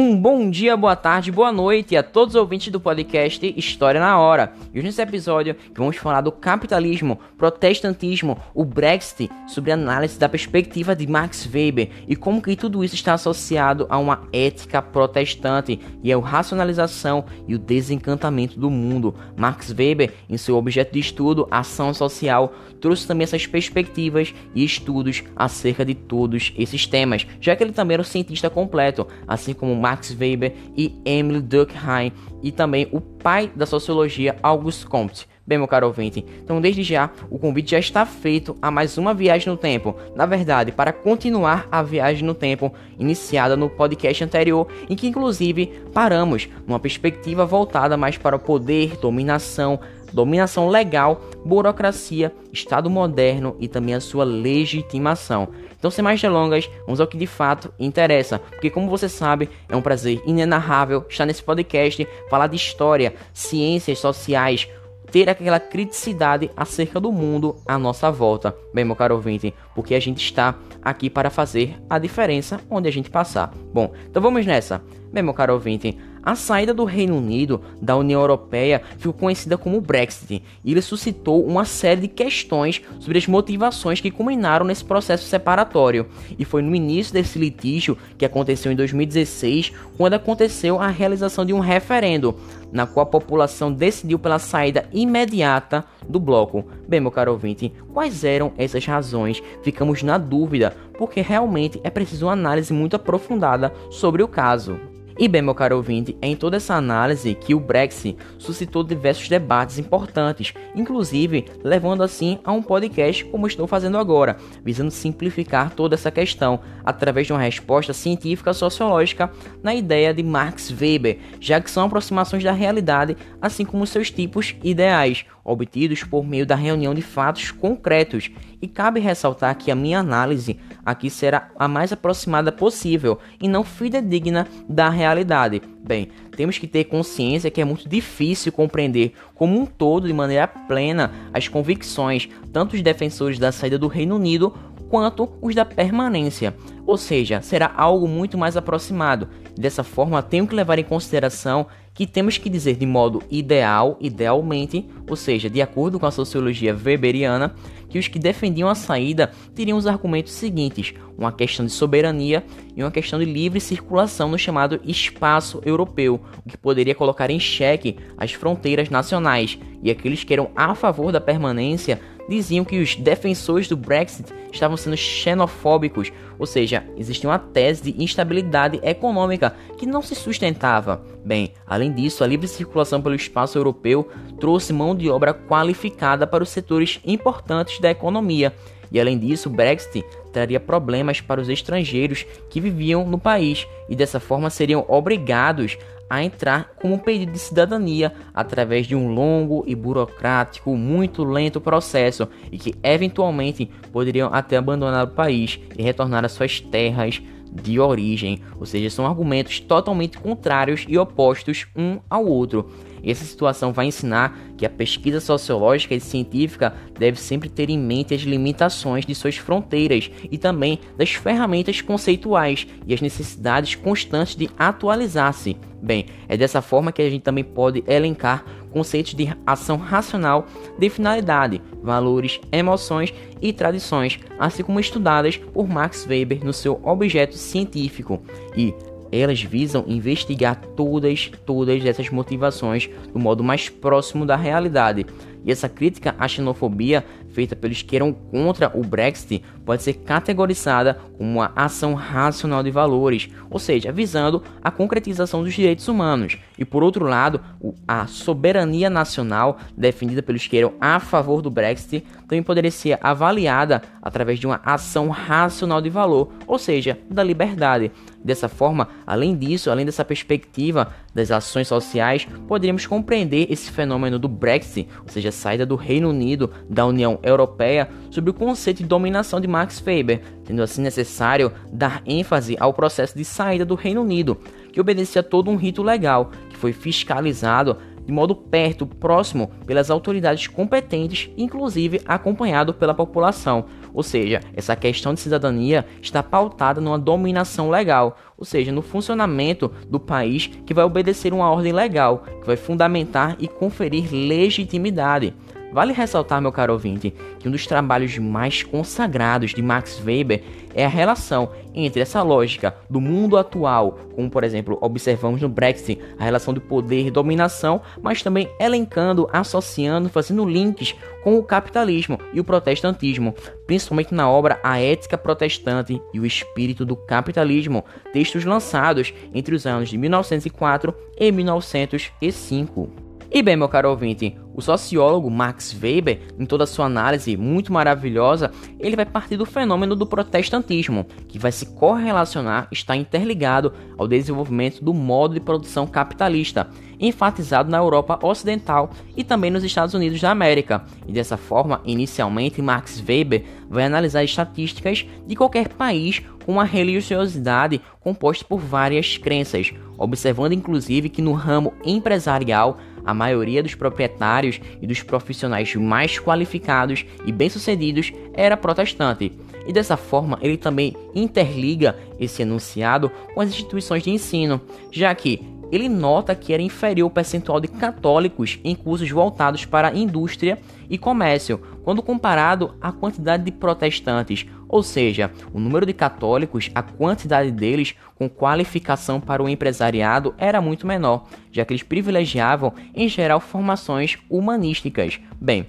Um bom dia, boa tarde, boa noite a todos os ouvintes do podcast História na Hora. E hoje nesse episódio vamos falar do capitalismo, protestantismo, o Brexit, sobre análise da perspectiva de Max Weber e como que tudo isso está associado a uma ética protestante e a racionalização e o desencantamento do mundo. Max Weber, em seu objeto de estudo, ação social, trouxe também essas perspectivas e estudos acerca de todos esses temas, já que ele também era um cientista completo, assim como Max Weber e Emile Durkheim, e também o pai da sociologia, Auguste Comte. Bem, meu caro ouvinte, então desde já o convite já está feito a mais uma viagem no tempo. Na verdade, para continuar a viagem no tempo iniciada no podcast anterior, em que inclusive paramos numa perspectiva voltada mais para o poder, dominação, dominação legal, burocracia, Estado moderno e também a sua legitimação. Então, sem mais delongas, vamos ao que de fato interessa, porque como você sabe, é um prazer inenarrável estar nesse podcast, falar de história, ciências sociais, ter aquela criticidade acerca do mundo à nossa volta. Bem, meu caro ouvinte, porque a gente está aqui para fazer a diferença onde a gente passar. Bom, então vamos nessa. Bem, meu caro ouvinte, a saída do Reino Unido da União Europeia ficou conhecida como Brexit e ele suscitou uma série de questões sobre as motivações que culminaram nesse processo separatório. E foi no início desse litígio, que aconteceu em 2016, quando aconteceu a realização de um referendo, na qual a população decidiu pela saída imediata do bloco. Bem, meu caro ouvinte, quais eram essas razões? Ficamos na dúvida, porque realmente é preciso uma análise muito aprofundada sobre o caso. E bem, meu caro ouvinte, é em toda essa análise que o Brexit suscitou diversos debates importantes, inclusive levando assim a um podcast como estou fazendo agora, visando simplificar toda essa questão através de uma resposta científica sociológica na ideia de Max Weber, já que são aproximações da realidade, assim como seus tipos ideais, obtidos por meio da reunião de fatos concretos. E cabe ressaltar que a minha análise aqui será a mais aproximada possível e não fidedigna da realidade. Bem, temos que ter consciência que é muito difícil compreender como um todo, de maneira plena, as convicções tanto dos defensores da saída do Reino Unido quanto os da permanência. Ou seja, será algo muito mais aproximado. Dessa forma, tenho que levar em consideração que temos que dizer de modo ideal, idealmente, ou seja, de acordo com a sociologia weberiana, que os que defendiam a saída teriam os argumentos seguintes: uma questão de soberania e uma questão de livre circulação no chamado espaço europeu, o que poderia colocar em xeque as fronteiras nacionais, e aqueles que eram a favor da permanência diziam que os defensores do Brexit estavam sendo xenofóbicos, ou seja, existia uma tese de instabilidade econômica que não se sustentava. Bem, além disso, a livre circulação pelo espaço europeu trouxe mão de obra qualificada para os setores importantes da economia. E além disso, o Brexit traria problemas para os estrangeiros que viviam no país e dessa forma seriam obrigados a entrar com pedido de cidadania através de um longo e burocrático, muito lento processo e que eventualmente poderiam até abandonar o país e retornar às suas terras de origem, ou seja, são argumentos totalmente contrários e opostos um ao outro. Essa situação vai ensinar que a pesquisa sociológica e científica deve sempre ter em mente as limitações de suas fronteiras e também das ferramentas conceituais e as necessidades constantes de atualizar-se. Bem, é dessa forma que a gente também pode elencar conceitos de ação racional de finalidade, valores, emoções e tradições, assim como estudadas por Max Weber no seu objeto científico. E elas visam investigar todas, todas essas motivações do modo mais próximo da realidade. E essa crítica à xenofobia feita pelos que eram contra o Brexit pode ser categorizada como uma ação racional de valores, ou seja, visando a concretização dos direitos humanos. E por outro lado, a soberania nacional defendida pelos que eram a favor do Brexit também poderia ser avaliada através de uma ação racional de valor, ou seja, da liberdade. Dessa forma, além disso, além dessa perspectiva das ações sociais, poderíamos compreender esse fenômeno do Brexit, ou seja, a saída do Reino Unido da União Europeia, sobre o conceito de dominação de Max Weber, tendo assim necessário dar ênfase ao processo de saída do Reino Unido, que obedecia a todo um rito legal, que foi fiscalizado de modo perto, próximo, pelas autoridades competentes, inclusive acompanhado pela população. Ou seja, essa questão de cidadania está pautada numa dominação legal, ou seja, no funcionamento do país que vai obedecer uma ordem legal, que vai fundamentar e conferir legitimidade. Vale ressaltar, meu caro ouvinte, que um dos trabalhos mais consagrados de Max Weber é a relação entre essa lógica do mundo atual, como por exemplo observamos no Brexit, a relação de poder e dominação, mas também elencando, associando, fazendo links com o capitalismo e o protestantismo, principalmente na obra A Ética Protestante e o Espírito do Capitalismo, textos lançados entre os anos de 1904 e 1905. E bem, meu caro ouvinte, o sociólogo Max Weber, em toda sua análise muito maravilhosa, ele vai partir do fenômeno do protestantismo, que vai se correlacionar, está interligado ao desenvolvimento do modo de produção capitalista, enfatizado na Europa Ocidental e também nos Estados Unidos da América. E dessa forma, inicialmente, Max Weber vai analisar estatísticas de qualquer país com uma religiosidade composta por várias crenças, observando inclusive que no ramo empresarial a maioria dos proprietários e dos profissionais mais qualificados e bem-sucedidos era protestante. E dessa forma, ele também interliga esse enunciado com as instituições de ensino, já que ele nota que era inferior o percentual de católicos em cursos voltados para indústria e comércio, quando comparado à quantidade de protestantes, ou seja, o número de católicos, a quantidade deles com qualificação para o empresariado era muito menor, já que eles privilegiavam em geral formações humanísticas. Bem,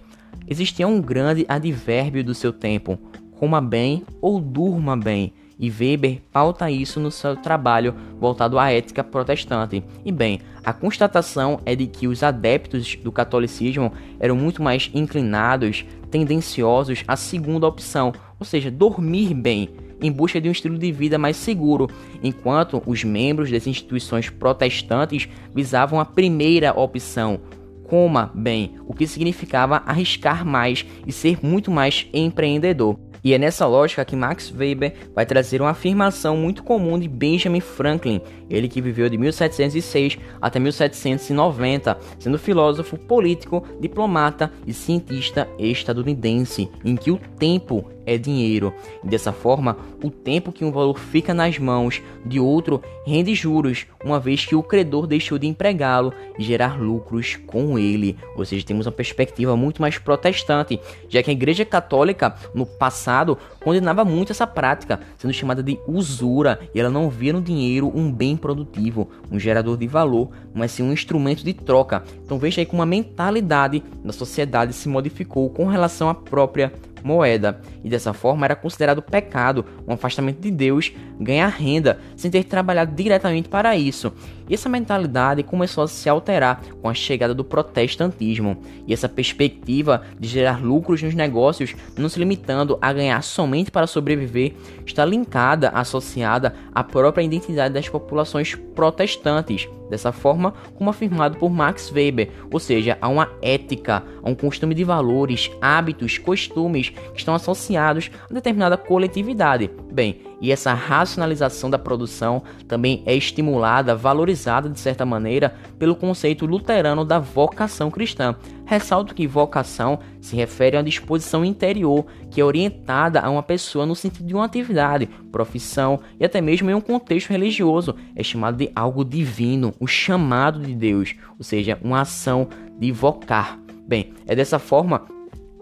existia um grande advérbio do seu tempo: coma bem ou durma bem e Weber pauta isso no seu trabalho voltado à ética protestante. E bem, a constatação é de que os adeptos do catolicismo eram muito mais inclinados, tendenciosos à segunda opção, ou seja, dormir bem, em busca de um estilo de vida mais seguro, enquanto os membros das instituições protestantes visavam a primeira opção, coma bem, o que significava arriscar mais e ser muito mais empreendedor. E é nessa lógica que Max Weber vai trazer uma afirmação muito comum de Benjamin Franklin, ele que viveu de 1706 até 1790, sendo filósofo, político, diplomata e cientista estadunidense, em que o tempo é dinheiro. E dessa forma, o tempo que um valor fica nas mãos de outro rende juros, uma vez que o credor deixou de empregá-lo e gerar lucros com ele. Ou seja, temos uma perspectiva muito mais protestante, já que a Igreja Católica, no passado, condenava muito essa prática, sendo chamada de usura, e ela não via no dinheiro um bem produtivo, um gerador de valor, mas sim um instrumento de troca. Então veja aí como a mentalidade da sociedade se modificou com relação à própria moeda, e dessa forma era considerado pecado, um afastamento de Deus, ganhar renda sem ter trabalhado diretamente para isso. E essa mentalidade começou a se alterar com a chegada do protestantismo, e essa perspectiva de gerar lucros nos negócios, não se limitando a ganhar somente para sobreviver, está linkada, associada à própria identidade das populações protestantes dessa forma como afirmado por Max Weber, ou seja, há uma ética, há um costume de valores, hábitos, costumes que estão associados a determinada coletividade. Bem, e essa racionalização da produção também é estimulada, valorizada de certa maneira pelo conceito luterano da vocação cristã. Ressalto que vocação se refere a uma disposição interior que é orientada a uma pessoa no sentido de uma atividade, profissão e até mesmo em um contexto religioso. É chamado de algo divino, o chamado de Deus, ou seja, uma ação de vocar. Bem, é dessa forma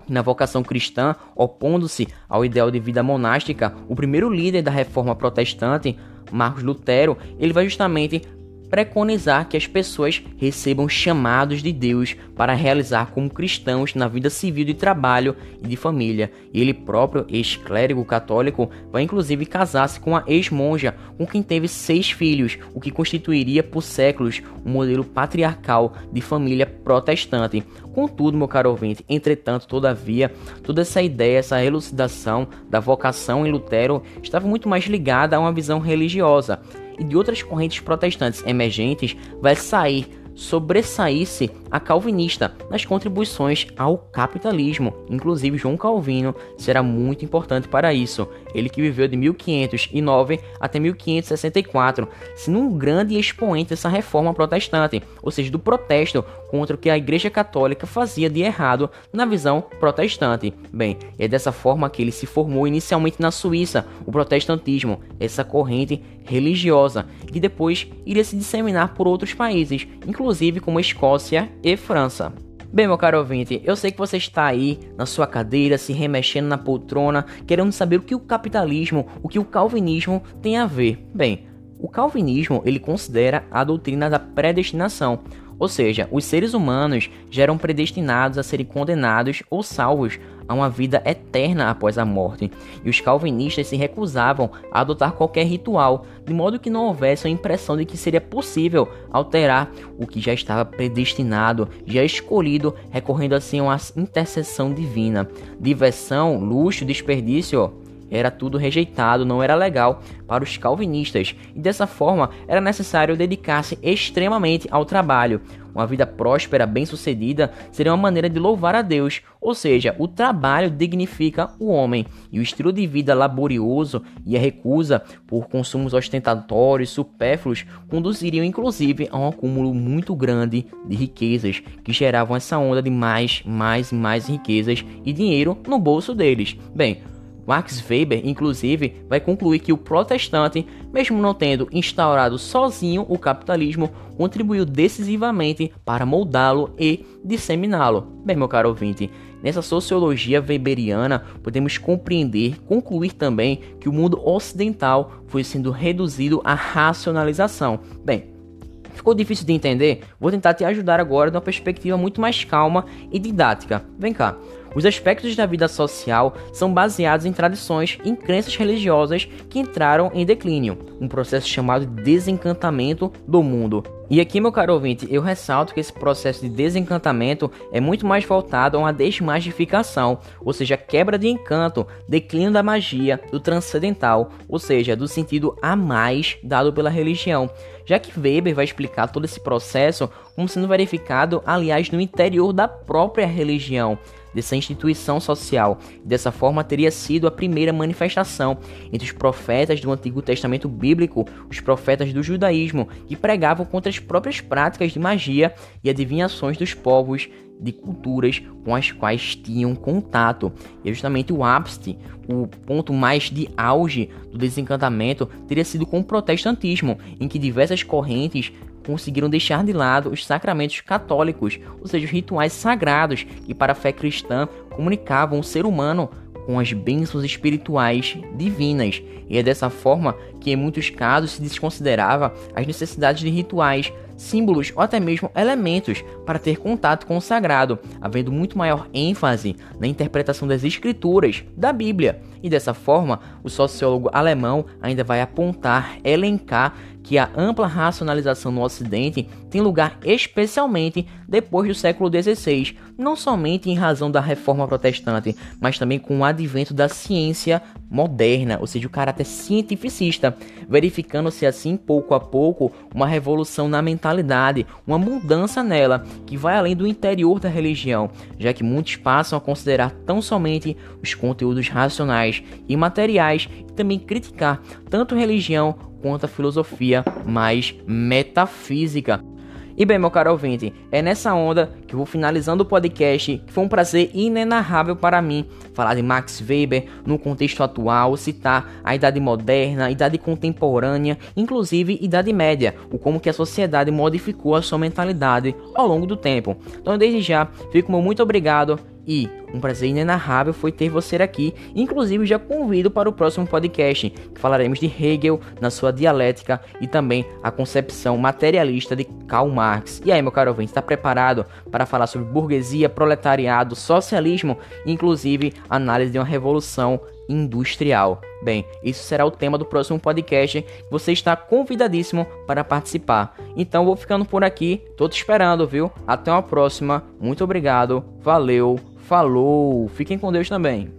na vocação cristã, opondo-se ao ideal de vida monástica, o primeiro líder da reforma protestante, Marcos Lutero, ele vai justamente preconizar que as pessoas recebam chamados de Deus para realizar como cristãos na vida civil de trabalho e de família. Ele próprio, ex-clérigo católico, vai inclusive casar-se com a ex-monja, com quem teve seis filhos, o que constituiria por séculos um modelo patriarcal de família protestante. Contudo, meu caro ouvinte, entretanto, todavia, toda essa ideia, essa elucidação da vocação em Lutero estava muito mais ligada a uma visão religiosa e de outras correntes protestantes emergentes vai sair sobressair-se a calvinista nas contribuições ao capitalismo. Inclusive, João Calvino será muito importante para isso. Ele que viveu de 1509 até 1564, sendo um grande expoente dessa reforma protestante, ou seja, do protesto contra o que a Igreja Católica fazia de errado na visão protestante. Bem, é dessa forma que ele se formou inicialmente na Suíça, o protestantismo, essa corrente religiosa, que depois iria se disseminar por outros países, inclusive como Escócia e França. Bem, meu caro ouvinte, eu sei que você está aí na sua cadeira, se remexendo na poltrona, querendo saber o que o capitalismo, o que o calvinismo tem a ver. Bem, o calvinismo ele considera a doutrina da predestinação, ou seja, os seres humanos já eram predestinados a serem condenados ou salvos a uma vida eterna após a morte, e os calvinistas se recusavam a adotar qualquer ritual, de modo que não houvesse a impressão de que seria possível alterar o que já estava predestinado, já escolhido, recorrendo assim a uma intercessão divina. Diversão, luxo, desperdício era tudo rejeitado, não era legal para os calvinistas, e dessa forma era necessário dedicar-se extremamente ao trabalho. Uma vida próspera, bem-sucedida, seria uma maneira de louvar a Deus, ou seja, o trabalho dignifica o homem, e o estilo de vida laborioso e a recusa por consumos ostentatórios, supérfluos, conduziriam inclusive a um acúmulo muito grande de riquezas, que geravam essa onda de mais, mais e mais riquezas e dinheiro no bolso deles. Bem, Max Weber, inclusive, vai concluir que o protestante, mesmo não tendo instaurado sozinho o capitalismo, contribuiu decisivamente para moldá-lo e disseminá-lo. Bem, meu caro ouvinte, nessa sociologia weberiana, podemos compreender, concluir também que o mundo ocidental foi sendo reduzido à racionalização. Bem, Ficou difícil de entender? Vou tentar te ajudar agora de uma perspectiva muito mais calma e didática. Vem cá. Os aspectos da vida social são baseados em tradições e crenças religiosas que entraram em declínio, um processo chamado de desencantamento do mundo. E aqui, meu caro ouvinte, eu ressalto que esse processo de desencantamento é muito mais voltado a uma desmagificação, ou seja, quebra de encanto, declínio da magia, do transcendental, ou seja, do sentido a mais dado pela religião. Já que Weber vai explicar todo esse processo como sendo verificado, aliás, no interior da própria religião dessa instituição social. Dessa forma, teria sido a primeira manifestação entre os profetas do Antigo Testamento bíblico, os profetas do judaísmo, que pregavam contra as próprias práticas de magia e adivinhações dos povos de culturas com as quais tinham contato. E é justamente o ápice, o ponto mais de auge do desencantamento, teria sido com o protestantismo, em que diversas correntes conseguiram deixar de lado os sacramentos católicos, ou seja, os rituais sagrados que para a fé cristã comunicavam o ser humano com as bênçãos espirituais divinas. E é dessa forma que em muitos casos se desconsiderava as necessidades de rituais, símbolos ou até mesmo elementos para ter contato com o sagrado, havendo muito maior ênfase na interpretação das escrituras da Bíblia. E dessa forma, o sociólogo alemão ainda vai apontar, elencar que a ampla racionalização no Ocidente tem lugar especialmente depois do século XVI, não somente em razão da reforma protestante, mas também com o advento da ciência moderna, ou seja, o caráter cientificista, verificando-se assim pouco a pouco uma revolução na mentalidade, uma mudança nela que vai além do interior da religião, já que muitos passam a considerar tão somente os conteúdos racionais e materiais e também criticar tanto religião quanto a filosofia mais metafísica. E bem, meu caro ouvinte, é nessa onda que eu vou finalizando o podcast, que foi um prazer inenarrável para mim falar de Max Weber no contexto atual, citar a idade moderna, a idade contemporânea, inclusive idade média, o como que a sociedade modificou a sua mentalidade ao longo do tempo. Então, desde já, fico muito obrigado e um prazer inenarrável foi ter você aqui. Inclusive, já convido para o próximo podcast, que falaremos de Hegel na sua dialética e também a concepção materialista de Karl Marx. E aí, meu caro ouvinte, está preparado para falar sobre burguesia, proletariado, socialismo, inclusive análise de uma revolução industrial. Bem, isso será o tema do próximo podcast. Você está convidadíssimo para participar. Então vou ficando por aqui, tô te esperando, viu? Até uma próxima. Muito obrigado. Valeu. Falou. Fiquem com Deus também.